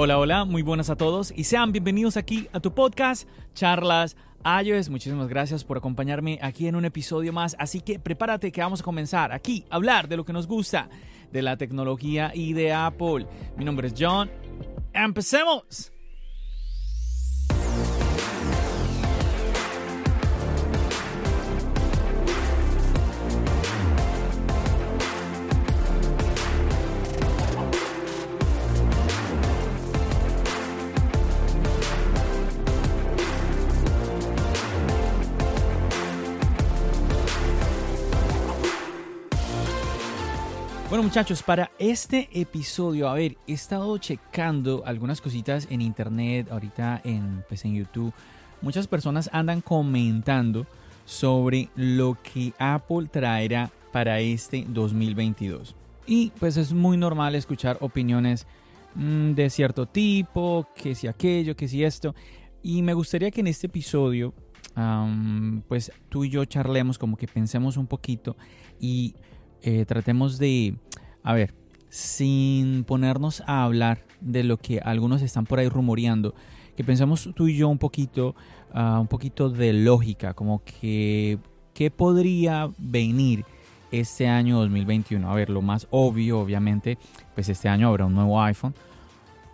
Hola, hola, muy buenas a todos y sean bienvenidos aquí a tu podcast, Charlas iOS. Muchísimas gracias por acompañarme aquí en un episodio más. Así que prepárate que vamos a comenzar aquí a hablar de lo que nos gusta, de la tecnología y de Apple. Mi nombre es John. ¡Empecemos! Bueno muchachos, para este episodio, a ver, he estado checando algunas cositas en internet, ahorita en, pues en YouTube. Muchas personas andan comentando sobre lo que Apple traerá para este 2022. Y pues es muy normal escuchar opiniones mm, de cierto tipo, que si aquello, que si esto. Y me gustaría que en este episodio, pues tú y yo charlemos, como que pensemos un poquito y eh, tratemos de, a ver, sin ponernos a hablar de lo que algunos están por ahí rumoreando, que pensemos tú y yo un poquito, ah, un poquito de lógica, como que qué podría venir este año 2021. A ver, lo más obvio, obviamente, pues este año habrá un nuevo iPhone,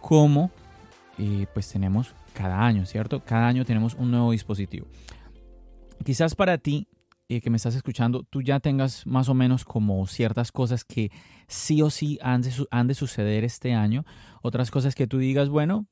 como eh, pues tenemos cada año, ¿cierto? Cada año tenemos un nuevo dispositivo. Quizás para ti eh, que me estás escuchando, tú ya tengas más o menos como ciertas cosas que sí o sí han de, han de suceder este año, otras cosas que tú digas, bueno,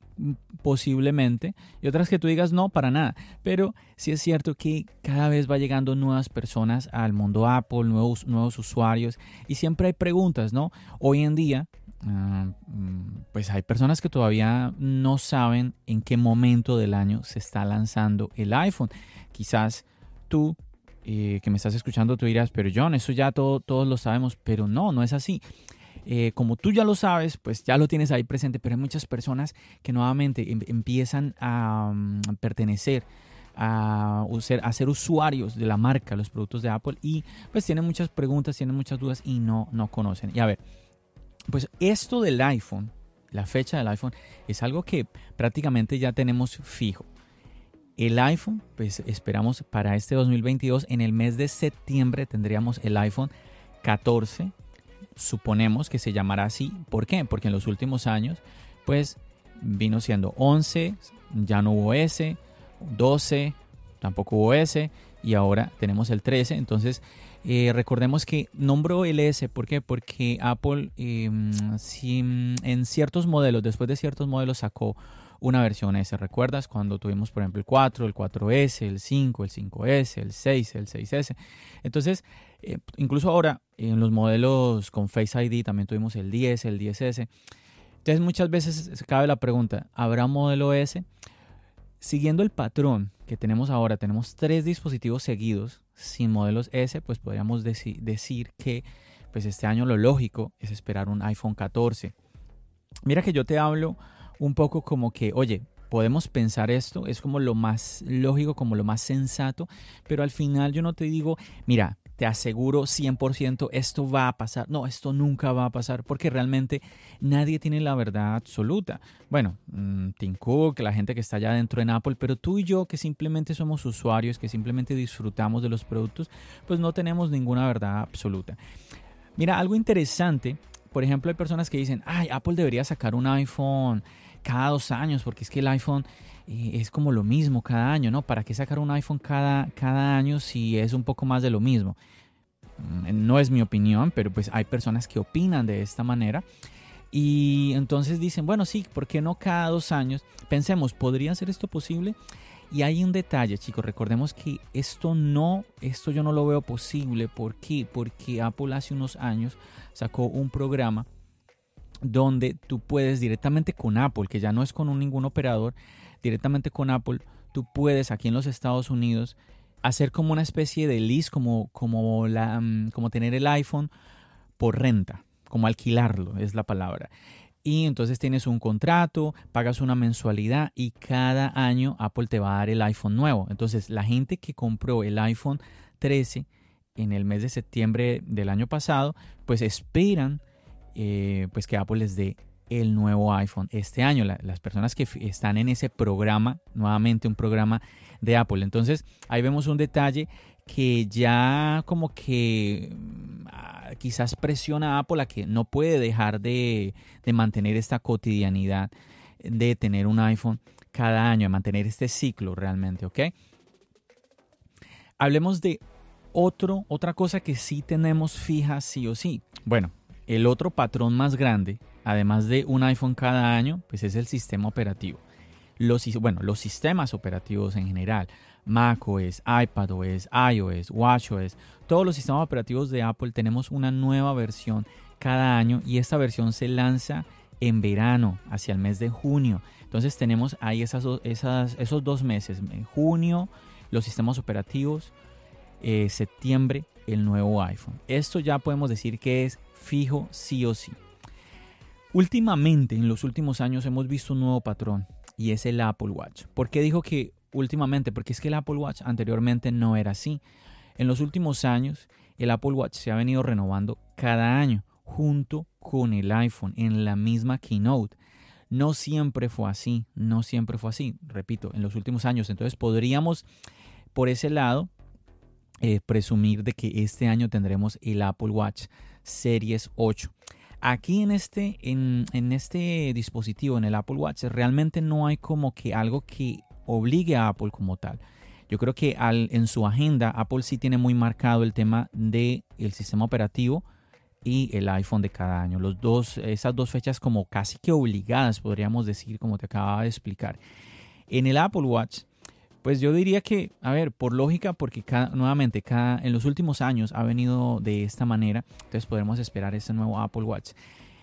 posiblemente, y otras que tú digas, no, para nada. Pero sí es cierto que cada vez va llegando nuevas personas al mundo Apple, nuevos, nuevos usuarios, y siempre hay preguntas, ¿no? Hoy en día, ah, mm, pues hay personas que todavía no saben en qué momento del año se está lanzando el iPhone. Quizás tú eh, que me estás escuchando, tú dirás, pero John, eso ya todo, todos lo sabemos, pero no, no es así. Eh, como tú ya lo sabes, pues ya lo tienes ahí presente, pero hay muchas personas que nuevamente em, empiezan a mm, pertenecer a a ser, usuarios de la marca, los productos de Apple y pues tienen muchas preguntas, tienen muchas dudas y no, no conocen. Y a ver, pues esto del iPhone, la fecha del iPhone, es algo que prácticamente ya tenemos fijo. El iPhone, pues esperamos para este 2022, en el mes de septiembre tendríamos el iPhone 14. Suponemos que se llamará así. ¿Por qué? Porque en los últimos años, pues vino siendo 11, ya no hubo S, 12, tampoco hubo S, y ahora tenemos el 13. Entonces, eh, recordemos que nombró el S, ¿por qué? Porque Apple em, en ciertos modelos, después de ciertos modelos sacó una versión S. ¿Recuerdas cuando tuvimos, por ejemplo, el 4, el 4S, el 5, el 5S, el 6, el 6S? Entonces, eh, incluso ahora en los modelos con Face ID también tuvimos el 10, el 10S. Entonces, muchas veces cabe la pregunta, ¿habrá modelo S? Siguiendo el patrón que tenemos ahora, tenemos tres dispositivos seguidos sin modelos S, pues podríamos decir que pues este año lo lógico es esperar un iPhone 14. Mira que yo te hablo un poco como que, oye, podemos pensar esto, es como lo más lógico, como lo más sensato, pero al final yo no te digo, mira, te aseguro 100% esto va a pasar. No, esto nunca va a pasar porque realmente nadie tiene la verdad absoluta. Bueno, mm, Tim Cook, la gente que está allá dentro en Apple, pero tú y yo que simplemente somos usuarios, que simplemente disfrutamos de los productos, pues no tenemos ninguna verdad absoluta. Mira, algo interesante, por ejemplo, hay personas que dicen, ay, Apple debería sacar un iPhone cada dos años, porque es que el iPhone eh, es como lo mismo cada año, ¿no? ¿Para qué sacar un iPhone cada, cada año si es un poco más de lo mismo? Mm, no es mi opinión, pero pues hay personas que opinan de esta manera. Y entonces dicen, bueno, sí, ¿por qué no cada dos años? Pensemos, ¿podría ser esto posible? Y hay un detalle, chicos, recordemos que esto no, esto yo no lo veo posible. ¿Por qué? Porque Apple hace unos años sacó un programa donde tú puedes directamente con Apple, que ya no es con ningún operador, directamente con Apple, tú puedes aquí en los Estados Unidos hacer como una especie de lease, como, como, la, mm, como tener el iPhone por renta, como alquilarlo, es la palabra. Y entonces tienes un contrato, pagas una mensualidad y cada año Apple te va a dar el iPhone nuevo. Entonces la gente que compró el iPhone 13 en el mes de septiembre del año pasado, pues esperan eh, pues que Apple les dé el nuevo iPhone este año, las personas que están en ese programa, nuevamente un programa de Apple. Entonces ahí vemos un detalle que ya como que mm, ah, quizás presiona a Apple a que no puede dejar de, de mantener esta cotidianidad de tener un iPhone cada año, de mantener este ciclo realmente, ¿ok? Hablemos de otro, otra cosa que sí tenemos fija sí o sí. Bueno, el otro patrón más grande, además de un iPhone cada año, pues es el sistema operativo. Los, bueno, los sistemas operativos en general, macOS, iPadOS, iOS, watchOS, todos los sistemas operativos de Apple tenemos una nueva versión cada año y esta versión se lanza en verano, hacia el mes de junio. Entonces tenemos ahí esos dos meses, en junio los sistemas operativos, eh, septiembre el nuevo iPhone. Esto ya podemos decir que es fijo sí o sí. Últimamente, en los últimos años, hemos visto un nuevo patrón y es el Apple Watch. ¿Por qué dijo que últimamente? Porque es que el Apple Watch anteriormente no era así. En los últimos años, el Apple Watch se ha venido renovando cada año junto con el iPhone en la misma keynote. No siempre fue así, no siempre fue así, repito, en los últimos años. Entonces podríamos, por ese lado, eh, presumir de que este año tendremos el Apple Watch Series 8. Aquí en este, en, este dispositivo, en el Apple Watch, realmente no hay como que algo que obligue a Apple como tal. Yo creo que al, en su agenda Apple sí tiene muy marcado el tema del el sistema operativo y el iPhone de cada año. Los dos, esas dos fechas como casi que obligadas, podríamos decir, como te acababa de explicar. En el Apple Watch pues yo diría que, a ver, por lógica, porque nuevamente cada, en los últimos años ha venido de esta manera, entonces podemos esperar este nuevo Apple Watch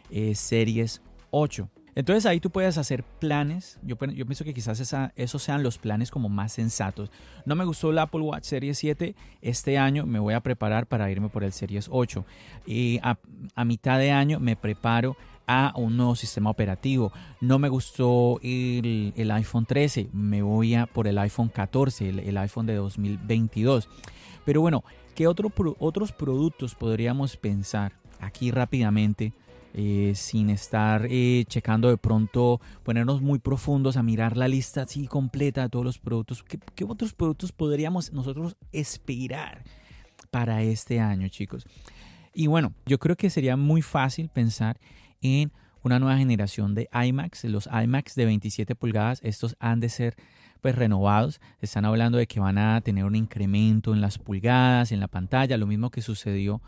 eh, Series 8. Entonces ahí tú puedes hacer planes. Yo, pienso que quizás esos sean los planes como más sensatos. No me gustó el Apple Watch Series 7. Este año me voy a preparar para irme por el Series 8. Y a mitad de año me preparo a un nuevo sistema operativo. No me gustó el, iPhone 13, me voy a por el iPhone 14, el, iPhone de 2022. Pero bueno, ¿qué otro, otros productos podríamos pensar aquí rápidamente? Eh, sin estar eh, checando de pronto, ponernos muy profundos a mirar la lista así completa de todos los productos. ¿Qué, ¿Qué, otros productos podríamos nosotros esperar para este año, chicos? Y bueno, yo creo que sería muy fácil pensar en una nueva generación de iMacs, los iMacs de 27 pulgadas, estos han de ser pues renovados, están hablando de que van a tener un incremento en las pulgadas, en la pantalla, lo mismo que sucedió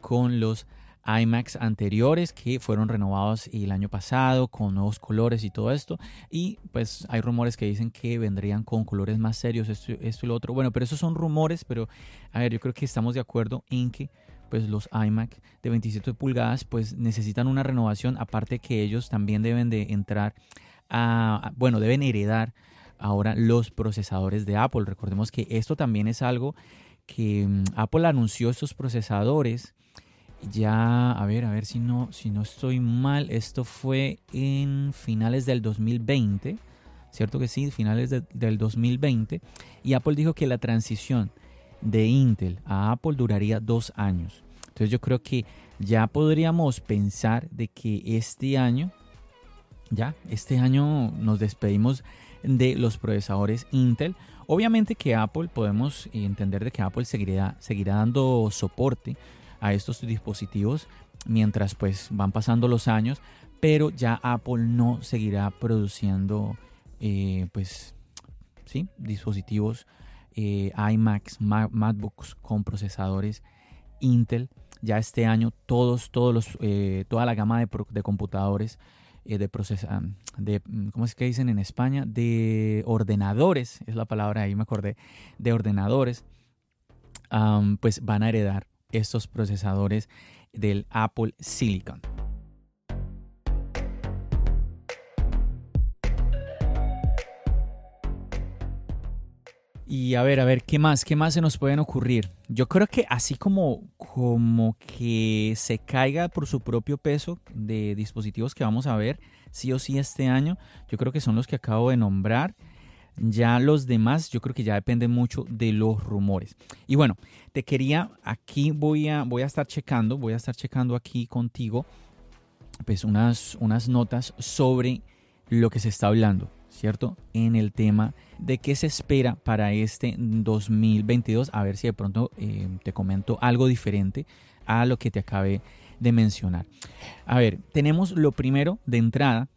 con los iMacs anteriores que fueron renovados el año pasado con nuevos colores y todo esto. Y pues hay rumores que dicen que vendrían con colores más serios, esto, esto y lo otro. Bueno, pero esos son rumores, pero a ver, yo creo que estamos de acuerdo en que pues los iMac de 27 pulgadas pues necesitan una renovación, aparte que ellos también deben de entrar a, bueno, deben heredar ahora los procesadores de Apple. Recordemos que esto también es algo que mm, Apple anunció estos procesadores ya, a ver, a ver si no, si no estoy mal, esto fue en finales del 2020, ¿cierto que sí? Finales del 2020, y Apple dijo que la transición de Intel a Apple duraría dos años. Entonces yo creo que ya podríamos pensar de que este año, ya, este año nos despedimos de los procesadores Intel. Obviamente que Apple, podemos entender de que Apple seguirá, seguirá dando soporte a estos dispositivos mientras pues van pasando los años, pero ya Apple no seguirá produciendo eh, pues sí, dispositivos eh, iMacs, MacBooks con procesadores Intel. Ya este año todos, todos los, eh, toda la gama de, computadores eh, de procesa, de mm, ¿cómo es que dicen en España? De ordenadores, es la palabra ahí me acordé, de ordenadores, pues van a heredar estos procesadores del Apple Silicon. Y a ver, a ver, ¿qué más? ¿Qué más se nos pueden ocurrir? Yo creo que así como, como que se caiga por su propio peso de dispositivos que vamos a ver, sí o sí este año, yo creo que son los que acabo de nombrar. Ya los demás, yo creo que ya depende mucho de los rumores. Y bueno, te quería, aquí voy a, voy a estar checando, voy a estar checando aquí contigo pues unas, unas notas sobre lo que se está hablando, ¿cierto? En el tema de qué se espera para este 2022. A ver si de pronto eh, te comento algo diferente a lo que te acabé de mencionar. A ver, tenemos lo primero de entrada,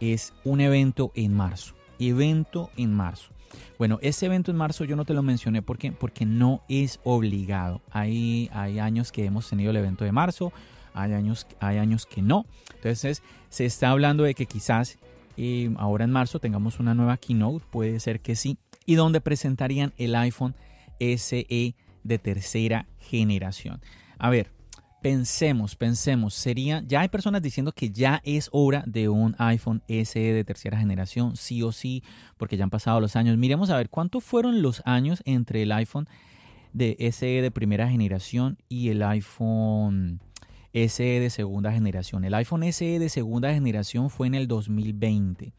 es un evento en marzo. Evento en marzo. Bueno, ese evento en marzo yo no te lo mencioné porque, no es obligado. Hay, hay años que hemos tenido el evento de marzo, hay años, hay años que no. Entonces se está hablando de que quizás ahora en marzo tengamos una nueva keynote, puede ser que sí, y donde presentarían el iPhone SE de tercera generación. A ver, pensemos, pensemos, sería, ya hay personas diciendo que ya es hora de un iPhone SE de tercera generación, sí o sí, porque ya han pasado los años. Miremos a ver cuántos fueron los años entre el iPhone de SE de primera generación y el iPhone SE de segunda generación. El iPhone SE de segunda generación fue en el 2020.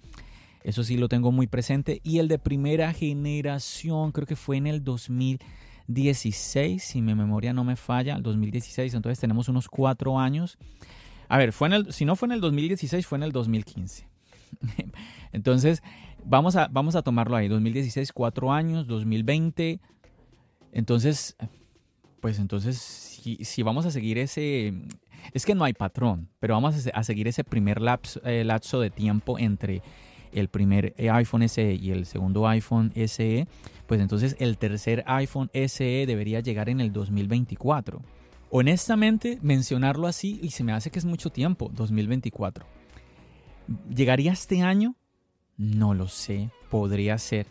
Eso sí lo tengo muy presente. Y el de primera generación creo que fue en el 2016, si mi memoria no me falla, el 2016. Entonces tenemos unos cuatro años. A ver, fue en el, si no fue en el 2016, fue en el 2015. Entonces, vamos a, vamos a tomarlo ahí. 2016, cuatro años, 2020. Entonces, pues entonces, si, vamos a seguir ese... Es que no hay patrón, pero vamos a, seguir ese primer eh, lapso, de tiempo entre el primer iPhone SE y el segundo iPhone SE, pues entonces el tercer iPhone SE debería llegar en el 2024. Honestamente, mencionarlo así y se me hace que es mucho tiempo, 2024. ¿Llegaría este año? No lo sé, podría ser.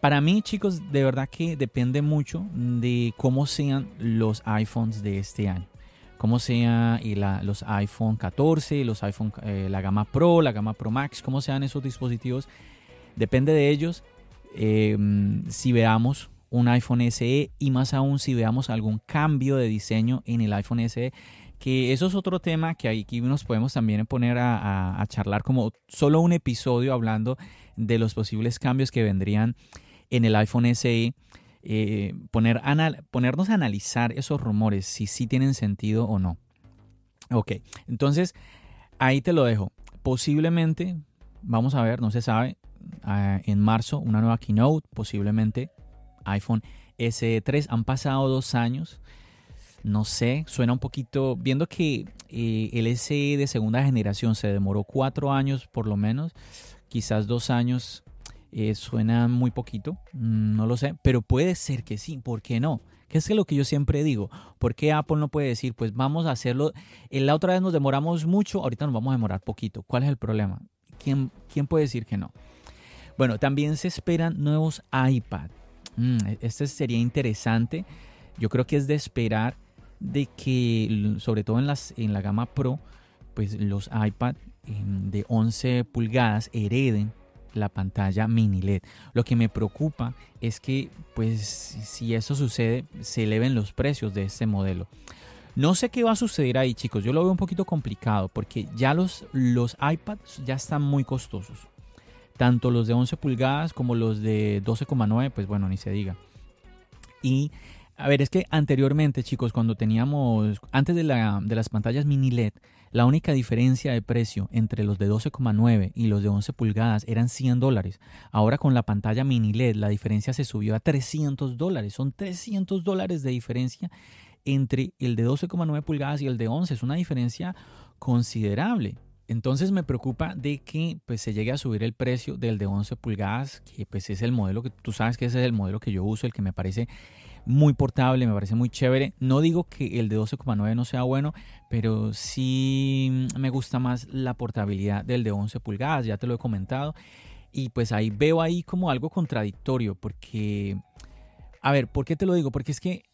Para mí, chicos, de verdad que depende mucho de cómo sean los iPhones de este año. Cómo sean los iPhone 14, los iPhone, eh, la gama Pro, la gama Pro Max, cómo sean esos dispositivos. Depende de ellos. Em, si veamos un iPhone SE y más aún si veamos algún cambio de diseño en el iPhone SE, que eso es otro tema que aquí nos podemos también poner a, a charlar como solo un episodio hablando de los posibles cambios que vendrían en el iPhone SE, eh, poner, ponernos a analizar esos rumores, si sí tienen sentido o no. Ok, entonces ahí te lo dejo. Posiblemente, vamos a ver, no se sabe, ah, en marzo una nueva keynote, posiblemente iPhone SE 3. Han pasado dos años. No sé, suena un poquito, viendo que eh, el SE de segunda generación se demoró cuatro años por lo menos, quizás dos años eh, suena muy poquito, mm, no lo sé, pero puede ser que sí, ¿por qué no? Que es lo que yo siempre digo, ¿por qué Apple no puede decir, pues vamos a hacerlo, en la otra vez nos demoramos mucho, ahorita nos vamos a demorar poquito? ¿Cuál es el problema? ¿Quién, quién puede decir que no? Bueno, también se esperan nuevos iPad. Mm, e, este sería interesante. Yo creo que es de esperar de que, sobre todo en, las, en la gama Pro, pues los iPad em, de 11 pulgadas hereden la pantalla mini LED. Lo que me preocupa es que, pues, si eso sucede, se eleven los precios de este modelo. No sé qué va a suceder ahí, chicos. Yo lo veo un poquito complicado porque ya los, los iPads ya están muy costosos. Tanto los de 11 pulgadas como los de 12,9, pues bueno, ni se diga. Y a ver, es que anteriormente, chicos, cuando teníamos, antes de, la, de las pantallas mini LED, la única diferencia de precio entre los de 12,9 y los de 11 pulgadas eran 100 dólares. Ahora con la pantalla mini LED la diferencia se subió a 300 dólares. Son 300 dólares de diferencia entre el de 12,9 pulgadas y el de 11. Es una diferencia considerable. Entonces me preocupa de que pues, se llegue a subir el precio del de 11 pulgadas, que pues es el modelo que tú sabes que ese es el modelo que yo uso, el que me parece muy portable, me parece muy chévere. No digo que el de 12,9 no sea bueno, pero sí me gusta más la portabilidad del de 11 pulgadas, ya te lo he comentado. Y pues ahí veo ahí como algo contradictorio, porque, a ver, ¿por qué te lo digo? Porque es que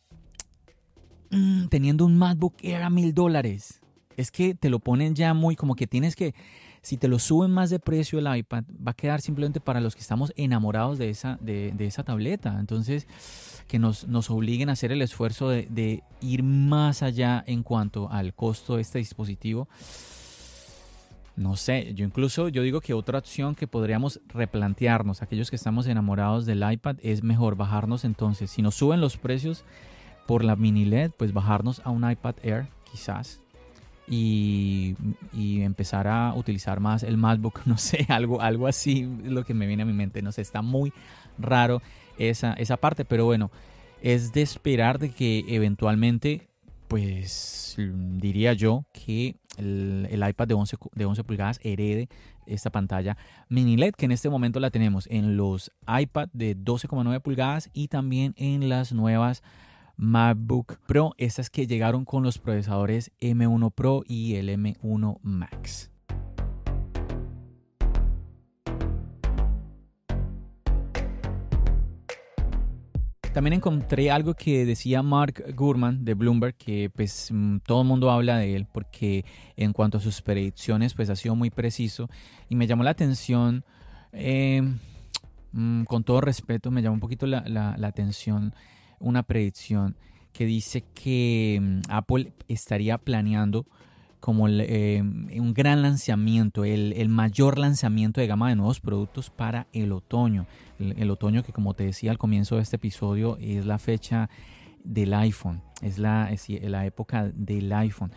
mm, teniendo un MacBook era mil dólares, es que te lo ponen ya muy como que tienes que si te lo suben más de precio el iPad, va a quedar simplemente para los que estamos enamorados de esa, de, esa tableta. Entonces, que nos, nos, obliguen a hacer el esfuerzo de, ir más allá en cuanto al costo de este dispositivo. No sé, yo incluso yo digo que otra opción que podríamos replantearnos, aquellos que estamos enamorados del iPad, es mejor bajarnos entonces, si nos suben los precios por la mini LED, pues bajarnos a un iPad Air quizás y, y, empezar a utilizar más el MacBook, no sé, algo, algo así, lo que me viene a mi mente, no sé, está muy raro esa, esa parte, pero bueno, es de esperar de que eventualmente, pues diría yo que el, iPad de 11, de 11 pulgadas herede esta pantalla mini LED que en este momento la tenemos en los iPad de 12,9 pulgadas y también en las nuevas MacBook Pro, estas que llegaron con los procesadores M1 Pro y el M1 Max. También encontré algo que decía Mark Gurman de Bloomberg, que pues mm, todo el mundo habla de él porque en cuanto a sus predicciones pues ha sido muy preciso y me llamó la atención, eh, mm, con todo respeto, me llamó un poquito la, la atención una predicción que dice que mm, Apple estaría planeando como eh, un gran lanzamiento, el, mayor lanzamiento de gama de nuevos productos para el otoño. El, otoño que como te decía al comienzo de este episodio es la fecha del iPhone, es la, la época del iPhone.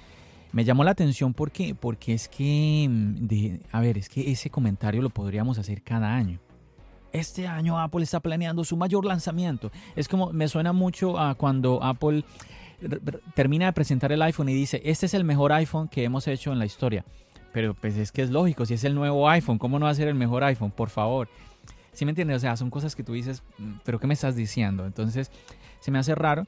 Me llamó la atención porque, porque es que, mm, a ver, es que ese comentario lo podríamos hacer cada año. Este año Apple está planeando su mayor lanzamiento. Es como, me suena mucho a cuando Apple termina de presentar el iPhone y dice, este es el mejor iPhone que hemos hecho en la historia. Pero pues es que es lógico, si es el nuevo iPhone, ¿cómo no va a ser el mejor iPhone? Por favor. ¿Sí me entiendes? O sea, son cosas que tú dices, mm, pero ¿qué me estás diciendo? Entonces, se me hace raro.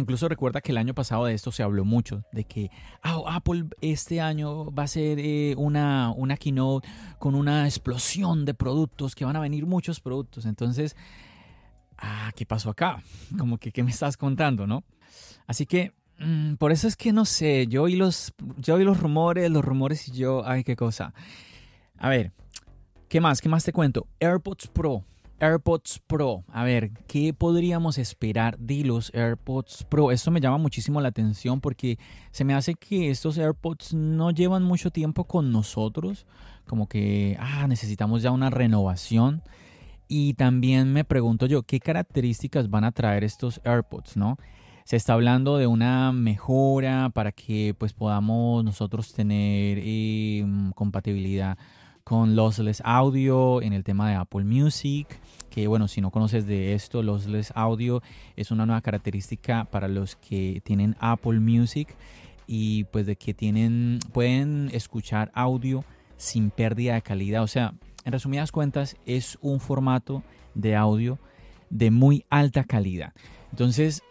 Incluso recuerda que el año pasado de esto se habló mucho, de que ah, Apple este año va a ser eh, una, una keynote con una explosión de productos, que van a venir muchos productos. Entonces, ah, ¿qué pasó acá? Como que, ¿qué me estás contando, no? Así que mm, por eso es que no sé, yo oí los, yo oí los rumores, los rumores y yo, ay, qué cosa. A ver, ¿qué más? ¿Qué más te cuento? AirPods Pro. AirPods Pro. A ver, ¿qué podríamos esperar de los AirPods Pro? Esto me llama muchísimo la atención porque se me hace que estos AirPods no llevan mucho tiempo con nosotros. Como que, ah, necesitamos ya una renovación. Y también me pregunto yo, ¿qué características van a traer estos AirPods, no? Se está hablando de una mejora para que pues podamos nosotros tener eh, compatibilidad con Lossless Audio en el tema de Apple Music. Que bueno, si no conoces de esto, Lossless Audio es una nueva característica para los que tienen Apple Music y pues de que tienen pueden escuchar audio sin pérdida de calidad. O sea, en resumidas cuentas, es un formato de audio de muy alta calidad. Entonces,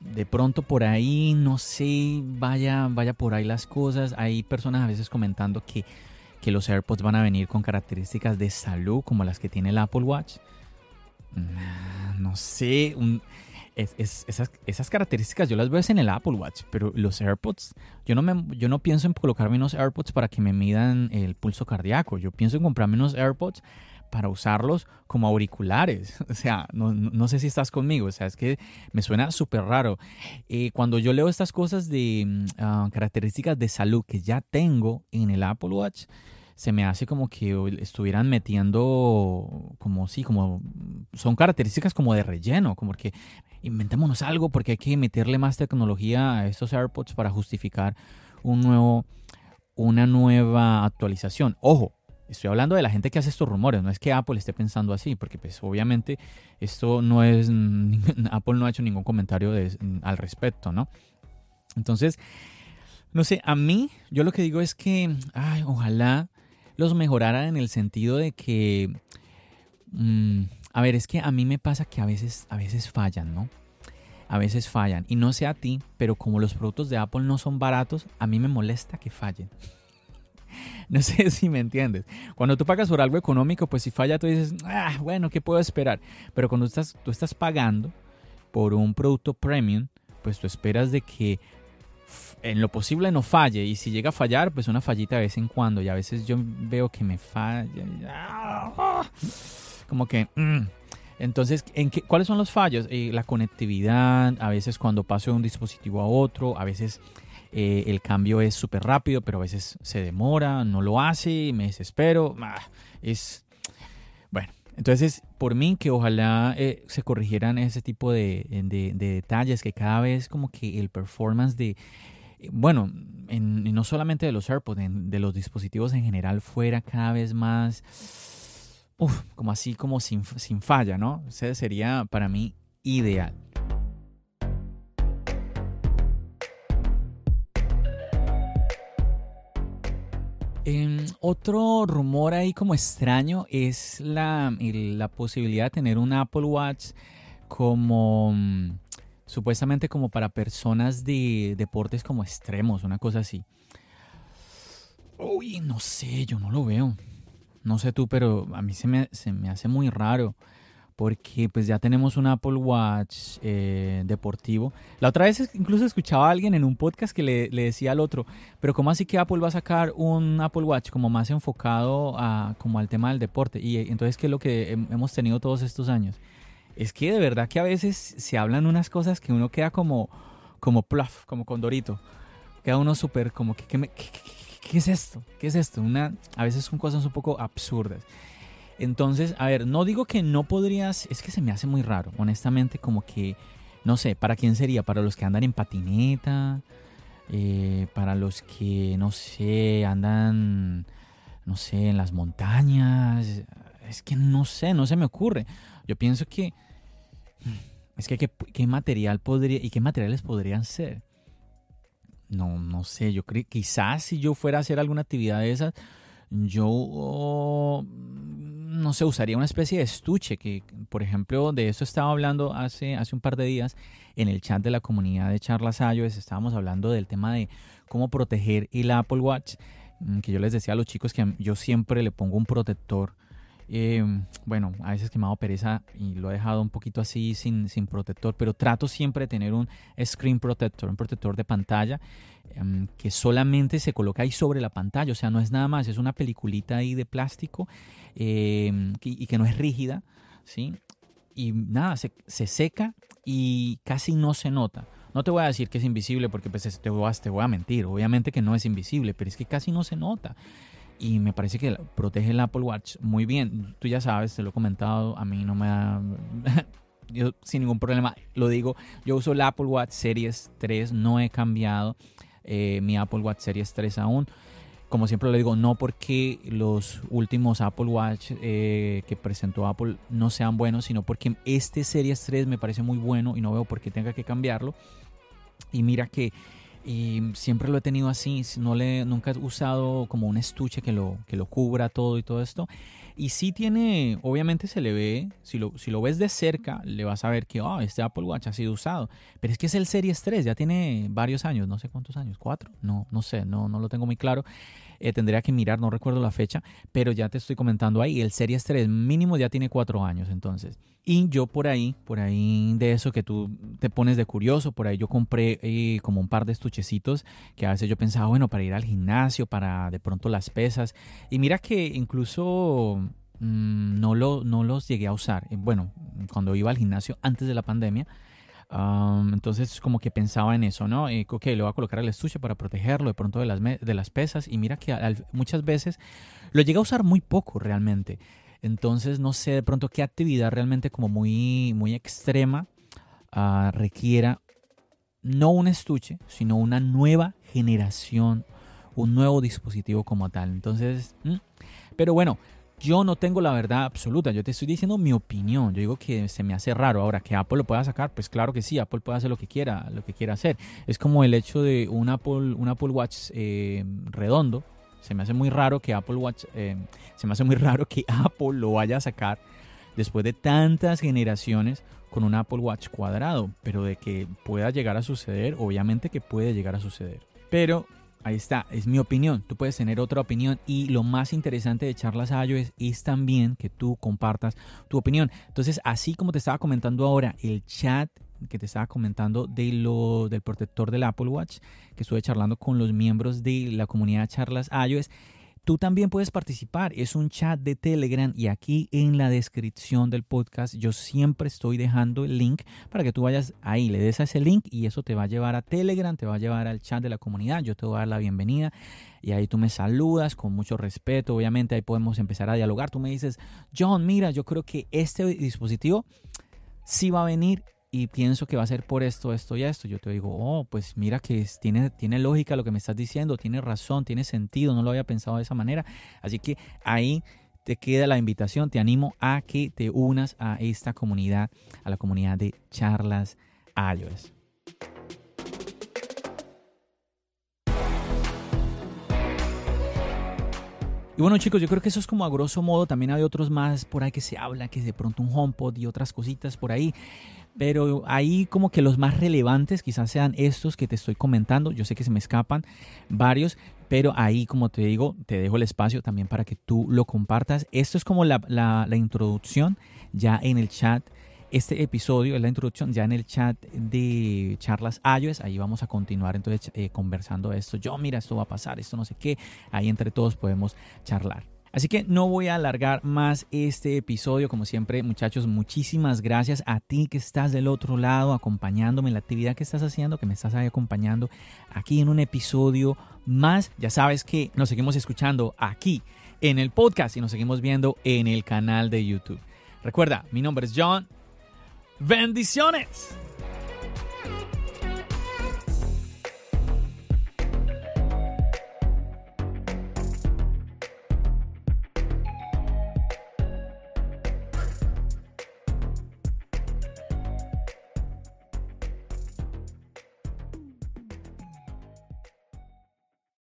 de pronto por ahí, no sé, vaya, vaya por ahí las cosas. Hay personas a veces comentando que, que los AirPods van a venir con características de salud como las que tiene el Apple Watch. Mm, no sé, esas, esas, características yo las veo en el Apple Watch, pero los AirPods, yo no, me, yo no pienso en colocarme unos AirPods para que me midan el pulso cardíaco. Yo pienso en comprarme unos AirPods para usarlos como auriculares. O sea, no, sé si estás conmigo, o sea, es que me suena súper raro. Eh, cuando yo leo estas cosas de mm, ah, características de salud que ya tengo en el Apple Watch, se me hace como que estuvieran metiendo como sí, como son características como de relleno, como que inventémonos algo porque hay que meterle más tecnología a estos AirPods para justificar un nuevo una nueva actualización. Ojo, Estoy hablando de la gente que hace estos rumores, no es que Apple esté pensando así, porque pues obviamente esto no es, Apple no ha hecho ningún comentario al respecto, ¿no? Entonces, no sé, a mí yo lo que digo es que, ay, ojalá los mejoraran en el sentido de que, mm, a ver, es que a mí me pasa que a veces, a veces fallan, ¿no? A veces fallan. Y no sé a ti, pero como los productos de Apple no son baratos, a mí me molesta que fallen. No sé si me entiendes. Cuando tú pagas por algo económico, pues si falla, tú dices, ah, bueno, ¿qué puedo esperar? Pero cuando estás, tú estás pagando por un producto premium, pues tú esperas de que en lo posible no falle. Y si llega a fallar, pues una fallita de vez en cuando. Y a veces yo veo que me falla. Como que... Mm. Entonces, ¿en qué, ¿cuáles son los fallos? Eh, la conectividad, a veces cuando paso de un dispositivo a otro, a veces eh, el cambio es súper rápido, pero a veces se demora, no lo hace, me desespero. Ah, es. Bueno, entonces, por mí, que ojalá eh, se corrigieran ese tipo de, detalles, que cada vez como que el performance de. Bueno, en, no solamente de los AirPods, de los dispositivos en general, fuera cada vez más, uf, como así, como sin, sin falla, ¿no? Sería para mí ideal. Em, otro rumor ahí como extraño es la, la, posibilidad de tener un Apple Watch como mm, supuestamente como para personas de deportes como extremos, una cosa así. Uy, no sé, yo no lo veo. No sé tú, pero a mí se me, se me hace muy raro porque pues ya tenemos un Apple Watch eh, deportivo. La otra vez incluso escuchaba a alguien en un podcast que le, decía al otro, pero ¿cómo así que Apple va a sacar un Apple Watch como más enfocado a, como al tema del deporte? Y entonces, ¿qué es lo que hemos tenido todos estos años? Es que de verdad que a veces se hablan unas cosas que uno queda como, como pluff, como condorito. Queda uno súper como, ¿qué, qué, qué, es esto? ¿Qué es esto? Una, a veces son cosas un poco absurdas. Entonces, a ver, no digo que no podrías, es que se me hace muy raro, honestamente, como que, no sé, ¿para quién sería? ¿Para los que andan en patineta? Eh, ¿Para los que, no sé, andan, no sé, en las montañas? Es que no sé, no se me ocurre. Yo pienso que, es que qué, material podría, y qué materiales podrían ser. No, no sé, yo creo, quizás si yo fuera a hacer alguna actividad de esas, yo no sé, usaría una especie de estuche que, por ejemplo, de eso estaba hablando hace, hace un par de días en el chat de la comunidad de charlas iOS, estábamos hablando del tema de cómo proteger el Apple Watch, mm, que yo les decía a los chicos que yo siempre le pongo un protector. Eh, bueno, a veces que pereza y lo he dejado un poquito así sin, sin protector, pero trato siempre de tener un screen protector, un protector de pantalla Em, que solamente se coloca ahí sobre la pantalla, o sea, no es nada más, es una peliculita ahí de plástico em, y que no es rígida, ¿sí? Y nada, se, seca y casi no se nota. No te voy a decir que es invisible porque pues, te, voy a, te voy a mentir, obviamente que no es invisible, pero es que casi no se nota y me parece que protege el Apple Watch muy bien. Tú ya sabes, te lo he comentado, a mí no me da... yo sin ningún problema lo digo, yo uso el Apple Watch Series 3, no he cambiado. Eh, mi Apple Watch Series 3 aún. Como siempre le digo, no porque los últimos Apple Watch eh, que presentó Apple no sean buenos, sino porque este Series 3 me parece muy bueno y no veo por qué tenga que cambiarlo. Y mira que siempre lo he tenido así, no le, nunca he usado como un estuche que lo, que lo cubra todo y todo esto. Y sí tiene, obviamente se le ve, si lo, si lo ves de cerca, le vas a ver que oh, este Apple Watch ha sido usado. Pero es que es el Series 3, ya tiene varios años, no sé cuántos años, cuatro, no, no sé, no, no lo tengo muy claro. Eh, tendría que mirar, no recuerdo la fecha, pero ya te estoy comentando ahí, el Series 3 mínimo ya tiene cuatro años entonces. Y yo por ahí, por ahí de eso que tú te pones de curioso, por ahí yo compré eh, como un par de estuchecitos que a veces yo pensaba, bueno, para ir al gimnasio, para de pronto las pesas. Y mira que incluso mm, no, lo, no los llegué a usar. Eh, bueno, cuando iba al gimnasio antes de la pandemia, entonces como que pensaba en eso, ¿no? Eh, ok, le voy a colocar el estuche para protegerlo de pronto de las, de las pesas y mira que muchas veces lo llega a usar muy poco realmente. Entonces no sé de pronto qué actividad realmente como muy, muy extrema ah, requiera no un estuche, sino una nueva generación, un nuevo dispositivo como tal. Entonces, pero bueno, yo no tengo la verdad absoluta, yo te estoy diciendo mi opinión. Yo digo que se me hace raro. Ahora, que Apple lo pueda sacar, pues claro que sí, Apple puede hacer lo que quiera, lo que quiera hacer. Es como el hecho de un Apple, un Apple Watch eh, redondo. Se me hace muy raro que Apple Watch, eh, se me hace muy raro que Apple lo vaya a sacar después de tantas generaciones con un Apple Watch cuadrado. Pero de que pueda llegar a suceder, obviamente que puede llegar a suceder. Pero Ahí está, es mi opinión. Tú puedes tener otra opinión y lo más interesante de charlas iOS es también que tú compartas tu opinión. Entonces, así como te estaba comentando ahora, el chat que te estaba comentando de lo, del protector del Apple Watch, que estuve charlando con los miembros de la comunidad Charlas iOS, Tú también puedes participar, es un chat de Telegram y aquí en la descripción del podcast yo siempre estoy dejando el link para que tú vayas ahí, le des a ese link y eso te va a llevar a Telegram, te va a llevar al chat de la comunidad, yo te voy a dar la bienvenida y ahí tú me saludas con mucho respeto, obviamente ahí podemos empezar a dialogar, tú me dices, John, mira, yo creo que este dispositivo sí va a venir y pienso que va a ser por esto, esto y esto. Yo te digo, oh, pues mira que tiene, tiene lógica lo que me estás diciendo, tiene razón, tiene sentido, no lo había pensado de esa manera. Así que ahí te queda la invitación, te animo a que te unas a esta comunidad, a la comunidad de charlas iOS. Y bueno chicos, yo creo que eso es como a grosso modo, también hay otros más por ahí que se habla, que de pronto un HomePod y otras cositas por ahí, pero ahí como que los más relevantes quizás sean estos que te estoy comentando, yo sé que se me escapan varios, pero ahí como te digo, te dejo el espacio también para que tú lo compartas. Esto es como la, la introducción ya en el chat este episodio es la introducción ya en el chat de charlas iOS. Ahí vamos a continuar entonces eh, conversando esto. Yo, mira, esto va a pasar, esto no sé qué. Ahí entre todos podemos charlar. Así que no voy a alargar más este episodio. Como siempre, muchachos, muchísimas gracias a ti que estás del otro lado acompañándome en la actividad que estás haciendo, que me estás ahí acompañando aquí en un episodio más. Ya sabes que nos seguimos escuchando aquí en el podcast y nos seguimos viendo en el canal de YouTube. Recuerda, mi nombre es John Bendiciones.